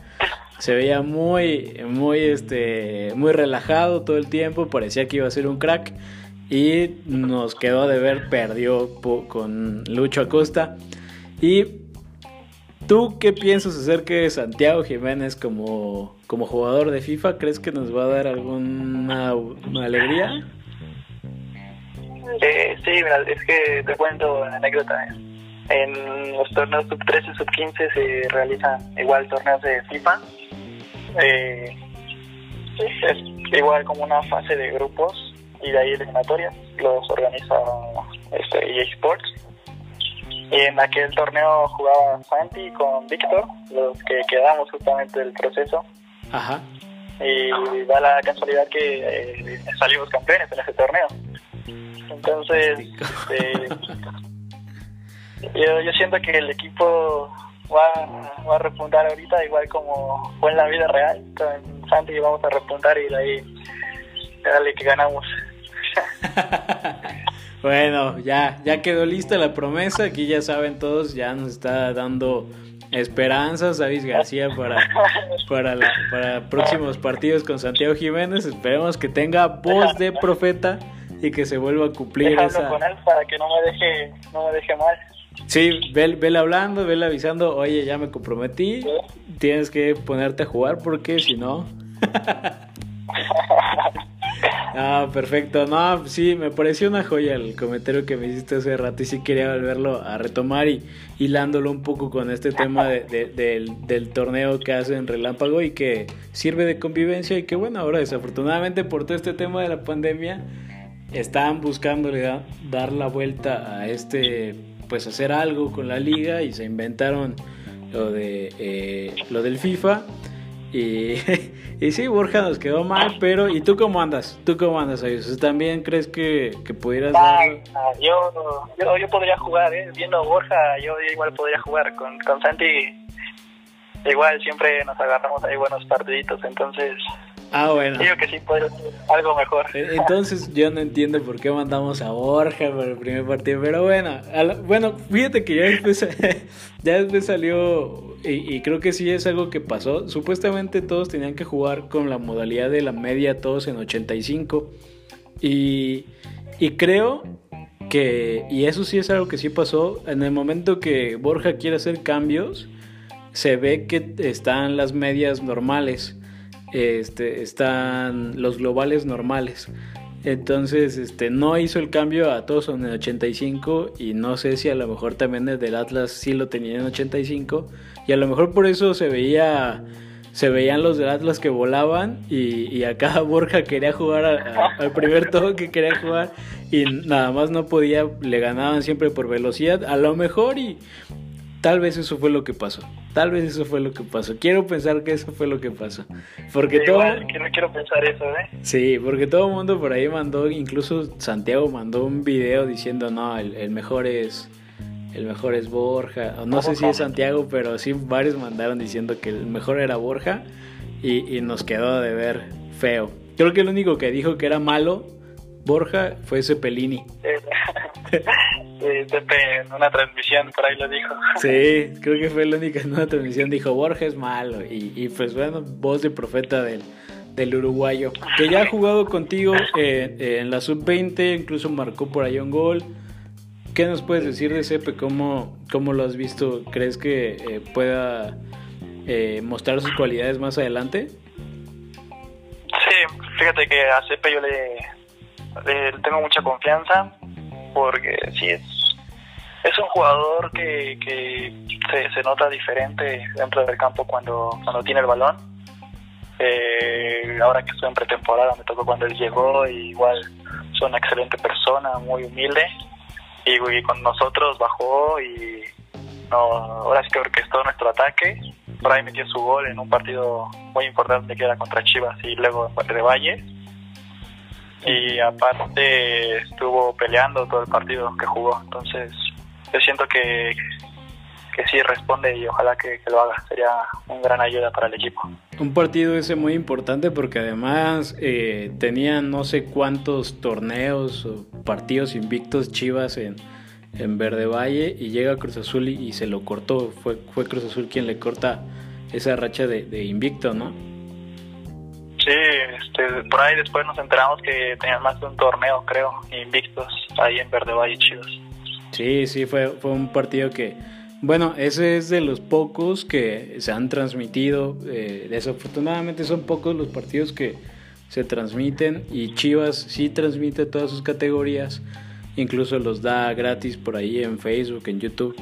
se veía muy muy este muy relajado todo el tiempo, parecía que iba a ser un crack y nos quedó de ver, perdió con Lucho Acosta y ¿Tú qué piensas acerca de Santiago Jiménez como, como jugador de FIFA? ¿Crees que nos va a dar alguna alegría? Eh, sí, es que te cuento una anécdota. En los torneos sub-13 y sub-15 se realizan igual torneos de FIFA. Eh, es igual como una fase de grupos y de ahí eliminatorias. Los organiza este, EA Sports y en aquel torneo jugaba Santi con Víctor, los que quedamos justamente del proceso. Ajá. Y da la casualidad que eh, salimos campeones en ese torneo. Entonces, este, yo, yo siento que el equipo va, va a repuntar ahorita, igual como fue en la vida real. Con Santi vamos a repuntar y de ahí, dale que ganamos. Bueno, ya, ya quedó lista la promesa. Aquí ya saben todos, ya nos está dando esperanzas David García para, para, para próximos partidos con Santiago Jiménez. Esperemos que tenga voz de profeta y que se vuelva a cumplir esa. con él para que no me deje, no me deje mal. Sí, vele, hablando, vele avisando, oye, ya me comprometí, tienes que ponerte a jugar porque si no... Ah, perfecto. No, sí, me pareció una joya el comentario que me hiciste hace rato y sí quería volverlo a retomar y hilándolo un poco con este tema del, torneo que hacen Relámpago y que sirve de convivencia y que bueno, ahora desafortunadamente por todo este tema de la pandemia están buscándole dar la vuelta a este, pues hacer algo con la liga y se inventaron lo de eh, lo del FIFA. Y, y sí, Borja nos quedó mal, pero ¿y tú cómo andas? ¿Tú cómo andas, Ayuso? ¿También crees que, que pudieras dar... yo, yo, yo, podría jugar, ¿eh? viendo Borja, yo igual podría jugar con, con Santi. Igual siempre nos agarramos ahí buenos partiditos, entonces Ah, bueno. Digo que sí puede ser algo mejor. E, entonces yo no entiendo por qué mandamos a Borja para el primer partido, pero bueno, bueno, fíjate que ya después, ya después salió y, creo que sí es algo que pasó. Supuestamente todos tenían que jugar con la modalidad de la media, todos en 85 y, y creo que, y eso sí es algo que sí pasó, en el momento que Borja quiere hacer cambios, se ve que están las medias normales este, están los globales normales. Entonces, este, no hizo el cambio a todos en el 85 y no sé si a lo mejor también el del Atlas sí lo tenía en 85 y a lo mejor por eso se veía se veían los del Atlas que volaban y, y acá Borja quería jugar al primer todo que quería jugar y nada más no podía, le ganaban siempre por velocidad, a lo mejor y Tal vez eso fue lo que pasó. Tal vez eso fue lo que pasó. Quiero pensar que eso fue lo que pasó. Porque todo. que no quiero pensar eso, ¿eh? Sí, porque todo el mundo por ahí mandó, incluso Santiago mandó un video diciendo, no, el, mejor es. El mejor es Borja. No sé si es Santiago, pero sí varios mandaron diciendo que el mejor era Borja. Y, y nos quedó de ver feo. Creo que el único que dijo que era malo Borja fue Cepelini. en una transmisión por ahí lo dijo. Sí, creo que fue la única en una transmisión. Dijo, Borja es malo. Y, pues bueno, voz de profeta del, del uruguayo. Que ya ha jugado contigo eh, en la sub-20, incluso marcó por ahí un gol. ¿Qué nos puedes decir de Cepe? ¿Cómo, cómo lo has visto? ¿Crees que eh, pueda eh, mostrar sus cualidades más adelante? Sí, fíjate que a Cepe yo le, le tengo mucha confianza porque sí es es un jugador que, se, se, nota diferente dentro del campo cuando, cuando tiene el balón. Eh, ahora que estoy en pretemporada me tocó cuando él llegó y igual es una excelente persona, muy humilde y, con nosotros bajó y no, ahora sí que orquestó nuestro ataque. Ahí metió su gol en un partido muy importante que era contra Chivas y luego de Valle y aparte estuvo peleando todo el partido que jugó. Entonces, yo siento que, que sí responde y ojalá que, lo haga. Sería una gran ayuda para el equipo. Un partido ese muy importante porque además eh, tenían no sé cuántos torneos o partidos invictos Chivas en, en Verde Valle y llega Cruz Azul y, se lo cortó. Fue, fue Cruz Azul quien le corta esa racha de, de invicto, ¿no? Sí, este, por ahí después nos enteramos que tenían más de un torneo, creo, invictos ahí en Verde Valle Chivas. Sí, sí, fue, fue un partido que, bueno, ese es de los pocos que se han transmitido. Eh, desafortunadamente son pocos los partidos que se transmiten y Chivas sí transmite todas sus categorías, incluso los da gratis por ahí en Facebook, en YouTube.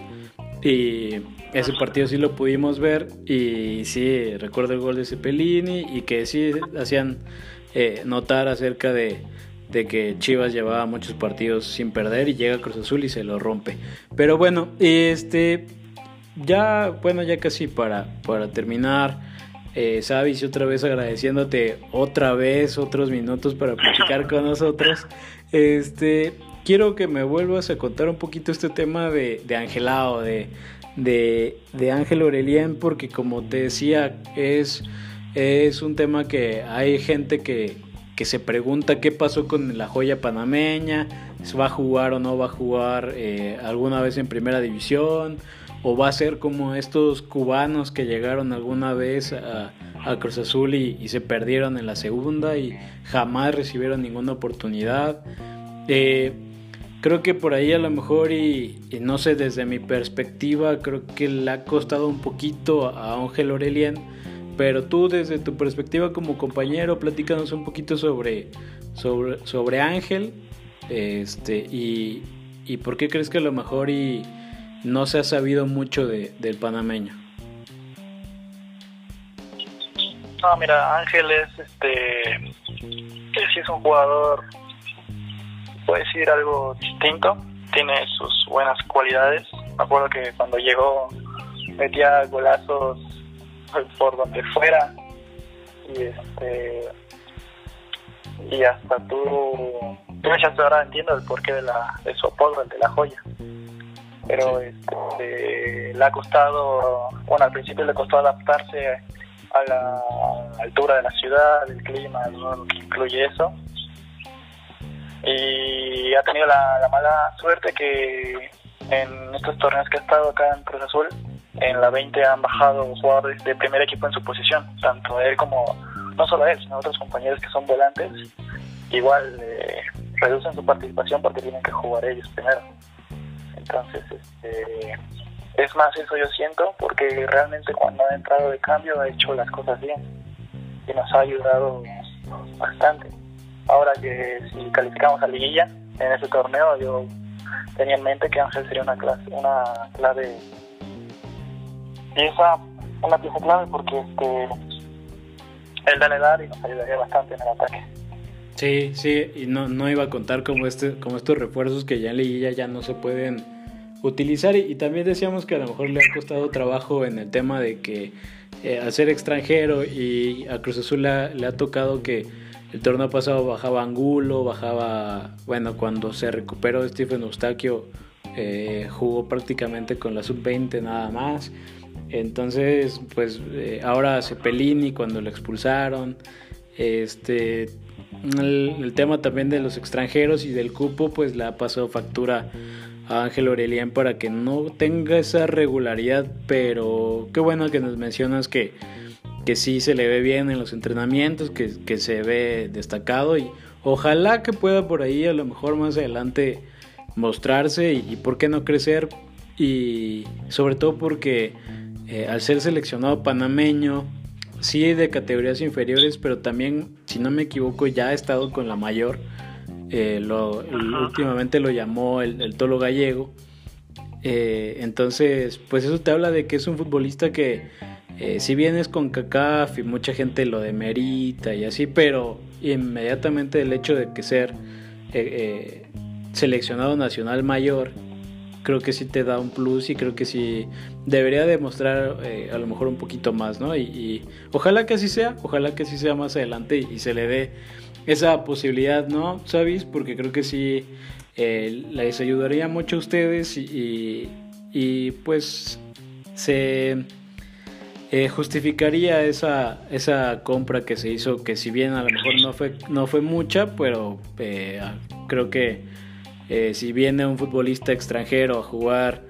Y ese partido sí lo pudimos ver y sí, recuerdo el gol de Cepelini y que sí hacían eh, notar acerca de, que Chivas llevaba muchos partidos sin perder y llega Cruz Azul y se lo rompe. Pero bueno, este ya bueno, ya casi para, para terminar, eh, Sabis, otra vez agradeciéndote otra vez otros minutos para platicar con nosotros. Este, quiero que me vuelvas a contar un poquito este tema de, de Angelao, de, de, de Ángel Aurelien, porque como te decía, es, es un tema que hay gente que, que se pregunta qué pasó con la joya panameña, si va a jugar o no va a jugar eh, alguna vez en primera división, o va a ser como estos cubanos que llegaron alguna vez a, a Cruz Azul y, y, se perdieron en la segunda y jamás recibieron ninguna oportunidad. Eh, creo que por ahí a lo mejor y, no sé, desde mi perspectiva, creo que le ha costado un poquito a Ángel Aurelien, pero tú desde tu perspectiva como compañero, platícanos un poquito sobre, sobre, sobre Ángel este, y, y por qué crees que a lo mejor y no se ha sabido mucho de, del panameño. No, mira, Ángel es este, sí es un jugador puede decir algo distinto, tiene sus buenas cualidades. Me acuerdo que cuando llegó metía golazos por donde fuera y este y hasta tú tú ya ahora entiendo el porqué de la de su apodo el de la joya. Pero este, le ha costado bueno al principio le costó adaptarse a la altura de la ciudad el clima lo que incluye eso y ha tenido la, mala suerte que en estos torneos que ha estado acá en Cruz Azul en la 20 han bajado jugadores de primer equipo en su posición, tanto él como, no solo él, sino otros compañeros que son volantes, igual eh, reducen su participación porque tienen que jugar ellos primero. Entonces, este, es más eso yo siento, porque realmente cuando ha entrado de cambio ha hecho las cosas bien y nos ha ayudado bastante. Ahora que si calificamos a liguilla en ese torneo, yo tenía en mente que Ángel sería una clase, una clave pieza, una pieza clave porque este él da la edad y nos ayudaría bastante en el ataque. Sí, sí, y no, no iba a contar como este, como estos refuerzos que ya en liguilla ya no se pueden utilizar y, también decíamos que a lo mejor le ha costado trabajo en el tema de que eh, al ser extranjero y a Cruz Azul le ha tocado que el torneo pasado bajaba Angulo, bajaba, bueno, cuando se recuperó Stephen Eustaquio eh, jugó prácticamente con la sub-20 nada más. Entonces, pues eh, ahora Cepelini cuando lo expulsaron, este, el, tema también de los extranjeros y del cupo, pues le ha pasado factura a Ángel Aurelian para que no tenga esa regularidad, pero qué bueno que nos mencionas que, que sí se le ve bien en los entrenamientos, que, que se ve destacado y ojalá que pueda por ahí a lo mejor más adelante mostrarse y, y por qué no crecer y sobre todo porque eh, al ser seleccionado panameño, sí de categorías inferiores, pero también, si no me equivoco, ya ha estado con la mayor. Eh, lo, últimamente lo llamó el, Tolo Gallego. Eh, entonces, pues eso te habla de que es un futbolista que, si bien es con CACAF y mucha gente lo demerita y así, pero inmediatamente el hecho de que ser seleccionado nacional mayor creo que sí te da un plus y creo que sí debería demostrar eh, a lo mejor un poquito más, ¿no? Y, ojalá que así sea, ojalá que así sea más adelante y, se le dé esa posibilidad, ¿no? ¿Sabes? Porque creo que sí eh, les ayudaría mucho a ustedes y, pues se eh, justificaría esa, esa compra que se hizo, que si bien a lo mejor no fue, no fue mucha, pero creo que eh, si viene un futbolista extranjero a jugar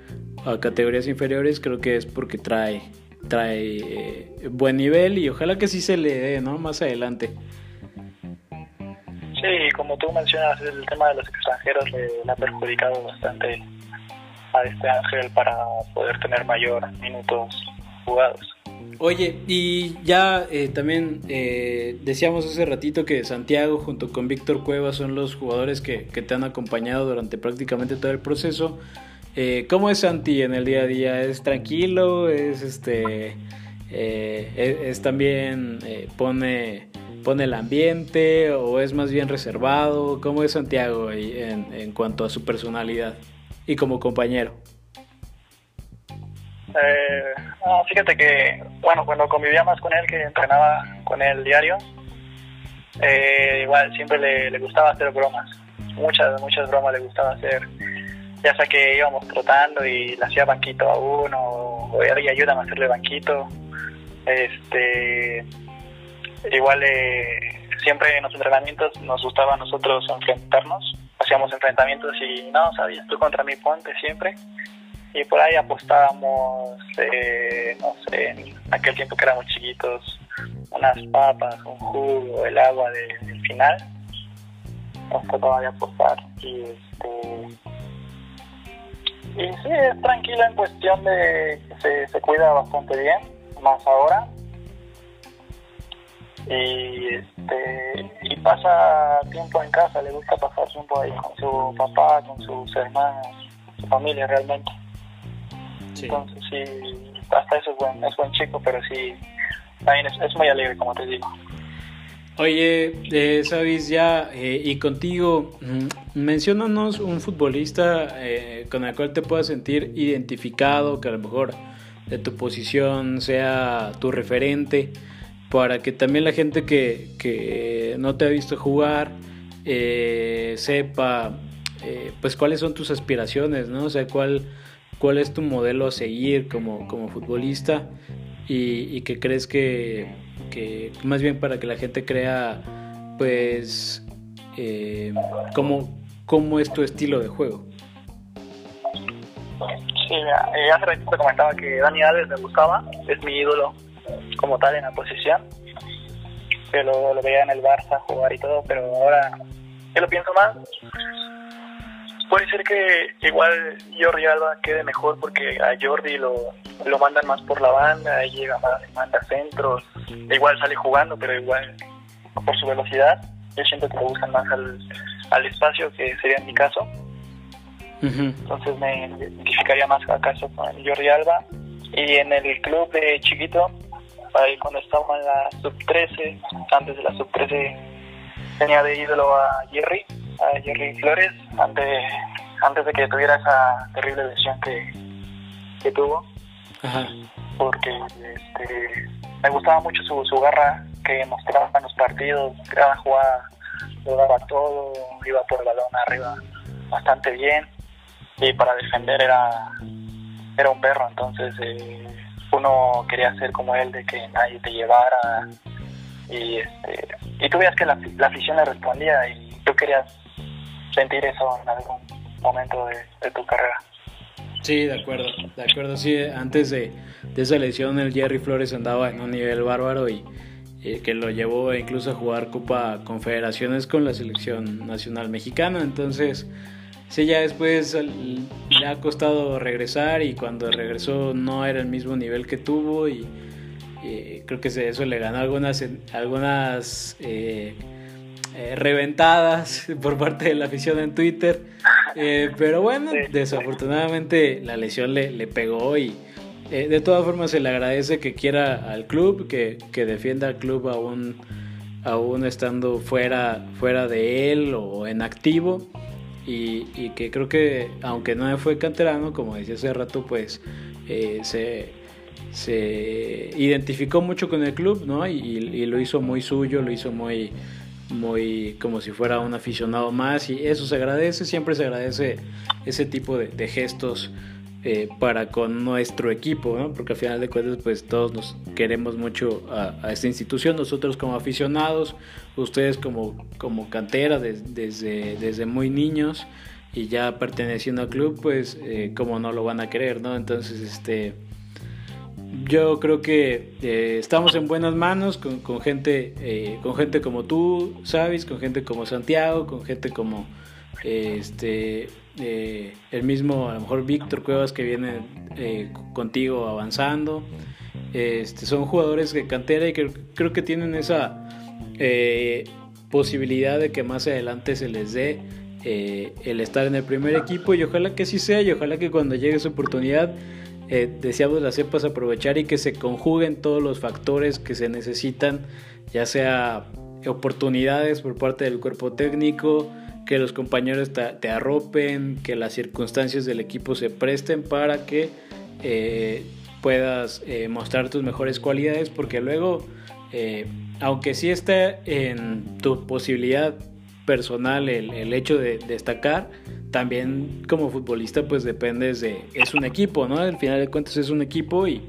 a categorías inferiores, creo que es porque trae, trae eh, buen nivel y ojalá que sí se le dé, ¿no? Más adelante. Sí, como tú mencionas, el tema de los extranjeros le, le ha perjudicado bastante a este Ángel para poder tener mayor minutos jugados. Oye, y ya eh, también eh, decíamos hace ratito que Santiago junto con Víctor Cueva son los jugadores que, te han acompañado durante prácticamente todo el proceso. Eh, ¿Cómo es Santi en el día a día? ¿Es tranquilo? ¿Es este es, también pone pone el ambiente o es más bien reservado? ¿Cómo es Santiago en, en cuanto a su personalidad y como compañero? Eh, fíjate que, bueno, cuando convivía más con él, que entrenaba con él diario, eh, igual siempre le, gustaba hacer bromas. Muchas, muchas bromas le gustaba hacer. Ya sea que íbamos trotando y le hacía banquito a uno, o y ayúdame a hacerle banquito. Este, igual eh, siempre en los entrenamientos nos gustaba a nosotros enfrentarnos. Hacíamos enfrentamientos y no, sabías, tú contra mi ponte siempre y por ahí apostábamos, eh, no sé, en aquel tiempo que éramos chiquitos, unas papas, un jugo, el agua del final. Nos trataba de apostar y este y sí, es tranquila en cuestión de que se, se cuida bastante bien, más ahora. Y este y pasa tiempo en casa, le gusta pasar tiempo ahí con su papá, con sus hermanos, su familia realmente. Entonces sí, hasta eso es buen, es buen chico, pero sí, también es, muy alegre, como te digo. Oye, eh, sabes ya, eh, y contigo, mm, mencionanos un futbolista eh, con el cual te puedas sentir identificado, que a lo mejor de tu posición sea tu referente, para que también la gente que, que no te ha visto jugar eh, sepa eh, pues cuáles son tus aspiraciones, ¿no? O sea, cuál, cuál es tu modelo a seguir como, como futbolista y, y que crees que, que, más bien para que la gente crea pues eh, cómo, cómo es tu estilo de juego. Sí, eh, hace ratito te comentaba que Dani Alves me gustaba, es mi ídolo como tal en la posición. Lo, lo veía en el Barça jugar y todo, pero ahora yo lo pienso más. Puede ser que igual Jordi Alba quede mejor porque a Jordi lo, lo mandan más por la banda, y llega más, manda centros, igual sale jugando, pero igual por su velocidad. Yo siento que lo usan más al, al espacio, que sería en mi caso. Entonces me identificaría más acaso con Jordi Alba. Y en el club de chiquito, ahí cuando estaba en la sub-13, antes de la sub-13, tenía de ídolo a Jerry, a Jerry Flores, antes, antes de que tuviera esa terrible lesión que, que tuvo. Porque este, me gustaba mucho su, su garra que mostraba en los partidos, cada jugada lo daba todo, iba por el balón arriba bastante bien. Y para defender era era un perro, entonces eh, uno quería ser como él, de que nadie te llevara. Y este y tú veías que la, la afición le respondía y tú querías sentir eso en algún momento de, tu carrera. Sí, de acuerdo, de acuerdo, sí, antes de, de esa lesión el Jerry Flores andaba en un nivel bárbaro y que lo llevó incluso a jugar Copa Confederaciones con la selección nacional mexicana. Entonces, sí, ya después le ha costado regresar y cuando regresó no era el mismo nivel que tuvo y, creo que eso le ganó algunas, algunas eh, eh, reventadas por parte de la afición en Twitter. Eh, pero bueno, desafortunadamente la lesión le, le pegó y eh, de todas formas se le agradece que quiera al club, que, que defienda al club aún, aún estando fuera, fuera de él o en activo. Y, y, que creo que aunque no fue canterano, como decía hace rato, pues se, se, identificó mucho con el club, ¿no? Y, y, lo hizo muy suyo, lo hizo muy, muy como si fuera un aficionado más y eso se agradece, siempre se agradece ese tipo de, de gestos eh, para con nuestro equipo, ¿no? porque al final de cuentas pues todos nos queremos mucho a, esta institución, nosotros como aficionados, ustedes como, como cantera desde, desde muy niños y ya perteneciendo al club pues eh, como no lo van a querer, ¿no? Entonces este yo creo que eh, estamos en buenas manos con, gente con gente como tú, sabes, con gente como Santiago, con gente como este eh, el mismo, a lo mejor Víctor Cuevas que viene eh, contigo avanzando. Este, son jugadores de cantera y que creo que tienen esa eh, posibilidad de que más adelante se les dé el estar en el primer equipo y ojalá que así sea y ojalá que cuando llegue esa oportunidad deseamos la sepas aprovechar y que se conjuguen todos los factores que se necesitan, ya sea oportunidades por parte del cuerpo técnico, que los compañeros te, arropen, que las circunstancias del equipo se presten para que eh, puedas eh, mostrar tus mejores cualidades, porque luego, eh, aunque sí esté en tu posibilidad personal el, hecho de destacar, también como futbolista pues dependes de, es un equipo, ¿no? Al final de cuentas es un equipo y,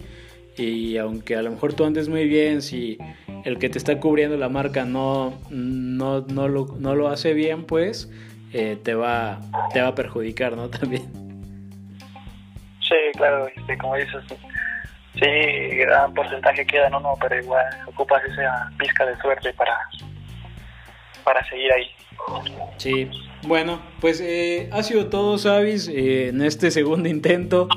y aunque a lo mejor tú andes muy bien, si el que te está cubriendo la marca no, no, no, lo, no lo hace bien, pues eh, te, va, te va a perjudicar, ¿no? También. Sí, claro, este, como dices, sí, gran porcentaje queda en uno, pero igual ocupas esa pizca de suerte para, para seguir ahí. Sí, bueno, pues eh, ha sido todo, Sabis, eh, en este segundo intento.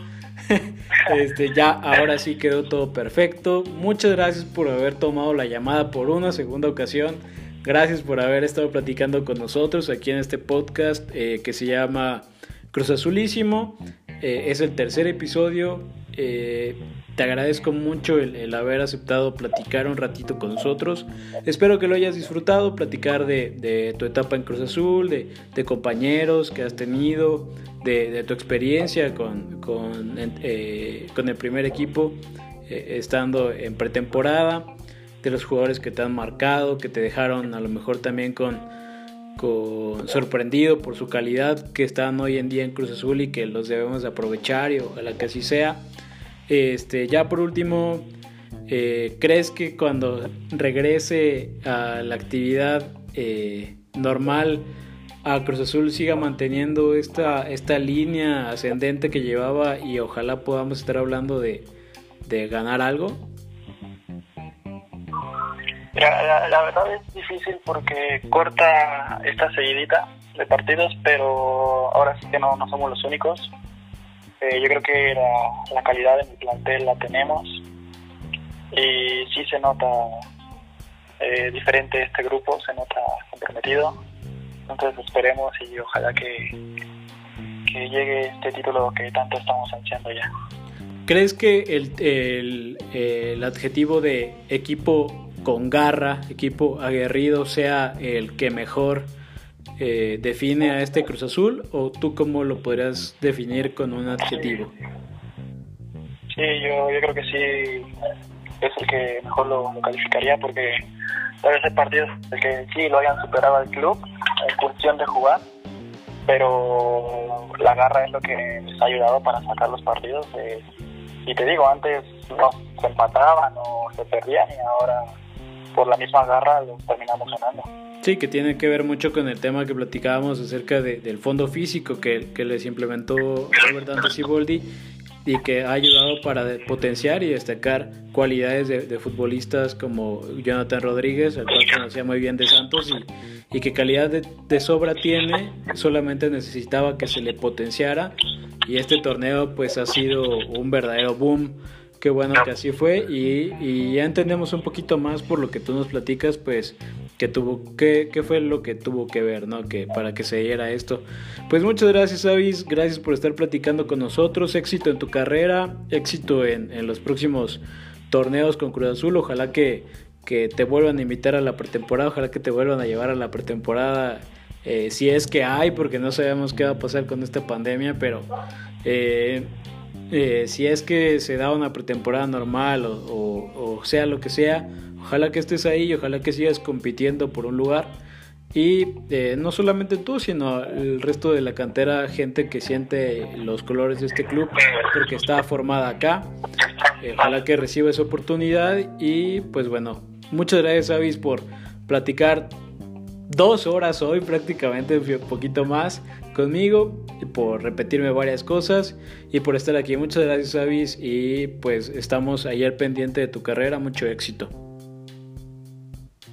este, ya ahora sí quedó todo perfecto. Muchas gracias por haber tomado la llamada por una segunda ocasión. Gracias por haber estado platicando con nosotros aquí en este podcast eh, que se llama Cruz Azulísimo. Eh, es el tercer episodio. Te agradezco mucho el, haber aceptado platicar un ratito con nosotros. Espero que lo hayas disfrutado, platicar de, tu etapa en Cruz Azul, de, compañeros que has tenido, de, tu experiencia con, con, eh, el primer equipo, eh, estando en pretemporada, de los jugadores que te han marcado, que te dejaron a lo mejor también con sorprendido por su calidad que están hoy en día en Cruz Azul y que los debemos aprovechar y ojalá que así sea. Este, ya por último, eh, ¿crees que cuando regrese a la actividad eh, normal a Cruz Azul siga manteniendo esta, esta línea ascendente que llevaba y ojalá podamos estar hablando de, ganar algo? la, verdad es difícil porque corta esta seguidita de partidos, pero ahora sí que no, no somos los únicos. Eh, yo creo que la, la calidad en el plantel la tenemos y sí se nota eh, diferente este grupo, se nota comprometido. Entonces esperemos y ojalá que, que llegue este título que tanto estamos ansiando ya. ¿Crees que el, el, el adjetivo de equipo con garra, equipo aguerrido, sea el que mejor eh, define a este Cruz Azul? ¿O tú cómo lo podrías definir con un adjetivo? Sí, yo, creo que sí es el que mejor lo, calificaría porque tal vez el que sí lo hayan superado al club en función de jugar, pero la garra es lo que les ha ayudado para sacar los partidos. y te digo, antes no se empataban o se perdían y ahora por la misma garra lo terminamos ganando. Sí, que tiene que ver mucho con el tema que platicábamos acerca del fondo físico que, que les implementó Robert Dante Siboldi y que ha ayudado para potenciar y destacar cualidades de, futbolistas como Jonathan Rodríguez, el cual conocía muy bien de Santos y, y que calidad de, de, sobra tiene, solamente necesitaba que se le potenciara y este torneo pues ha sido un verdadero boom Qué bueno que así fue y, ya entendemos un poquito más por lo que tú nos platicas, pues que tuvo, qué, qué fue lo que tuvo que ver, ¿no? Que para que se diera esto. Pues muchas gracias, Avis, gracias por estar platicando con nosotros, éxito en tu carrera, éxito en, en los próximos torneos con Cruz Azul, ojalá que, que, te vuelvan a invitar a la pretemporada, ojalá que te vuelvan a llevar a la pretemporada. Eh, si es que hay, porque no sabemos qué va a pasar con esta pandemia, pero eh, eh, si es que se da una pretemporada normal o, sea lo que sea, ojalá que estés ahí y ojalá que sigas compitiendo por un lugar. Y eh, no solamente tú, sino el resto de la cantera, gente que siente los colores de este club, porque está formada acá. Eh, ojalá que reciba esa oportunidad. Y pues bueno, muchas gracias, Avis, por platicar dos horas hoy, prácticamente un poquito más conmigo, por repetirme varias cosas y por estar aquí. Muchas gracias, Avis, y pues estamos ayer pendiente de tu carrera. Mucho éxito.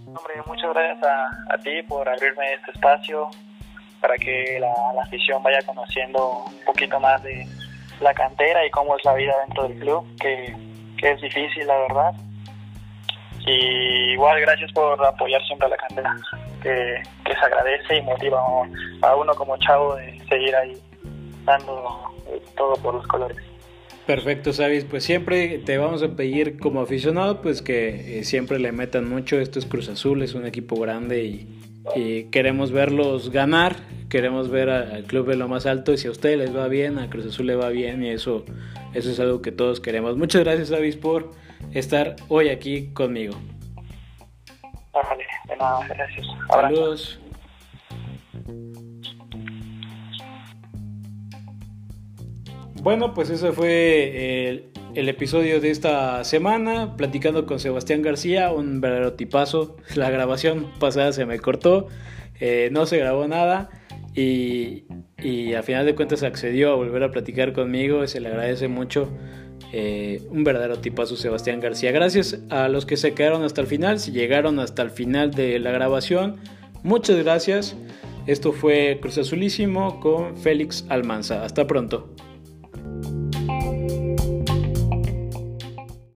Hombre, muchas gracias a, ti por abrirme este espacio para que la, afición vaya conociendo un poquito más de la cantera y cómo es la vida dentro del club, que, que es difícil, la verdad. Y igual, gracias por apoyar siempre a la cantera que, se agradece y motiva a uno como chavo de seguir ahí dando eh, todo por los colores. Perfecto, Sabis. Pues siempre te vamos a pedir como aficionado, pues que eh, siempre le metan mucho. Esto es Cruz Azul, es un equipo grande y, queremos verlos ganar. Queremos ver al club de lo más alto y si a ustedes les va bien, a Cruz Azul le va bien y eso, eso es algo que todos queremos. Muchas gracias, Sabis, por estar hoy aquí conmigo de nada, gracias. Saludos. Bueno, pues ese fue el, episodio de esta semana, platicando con Sebastián García, un verdadero tipazo. La grabación pasada se me cortó, eh, no se grabó nada y, y a final de cuentas accedió a volver a platicar conmigo, se le agradece mucho. Eh, un verdadero tipazo Sebastián García. Gracias a los que se quedaron hasta el final, si llegaron hasta el final de la grabación, muchas gracias. Esto fue Cruz Azulísimo con Félix Almanza. Hasta pronto.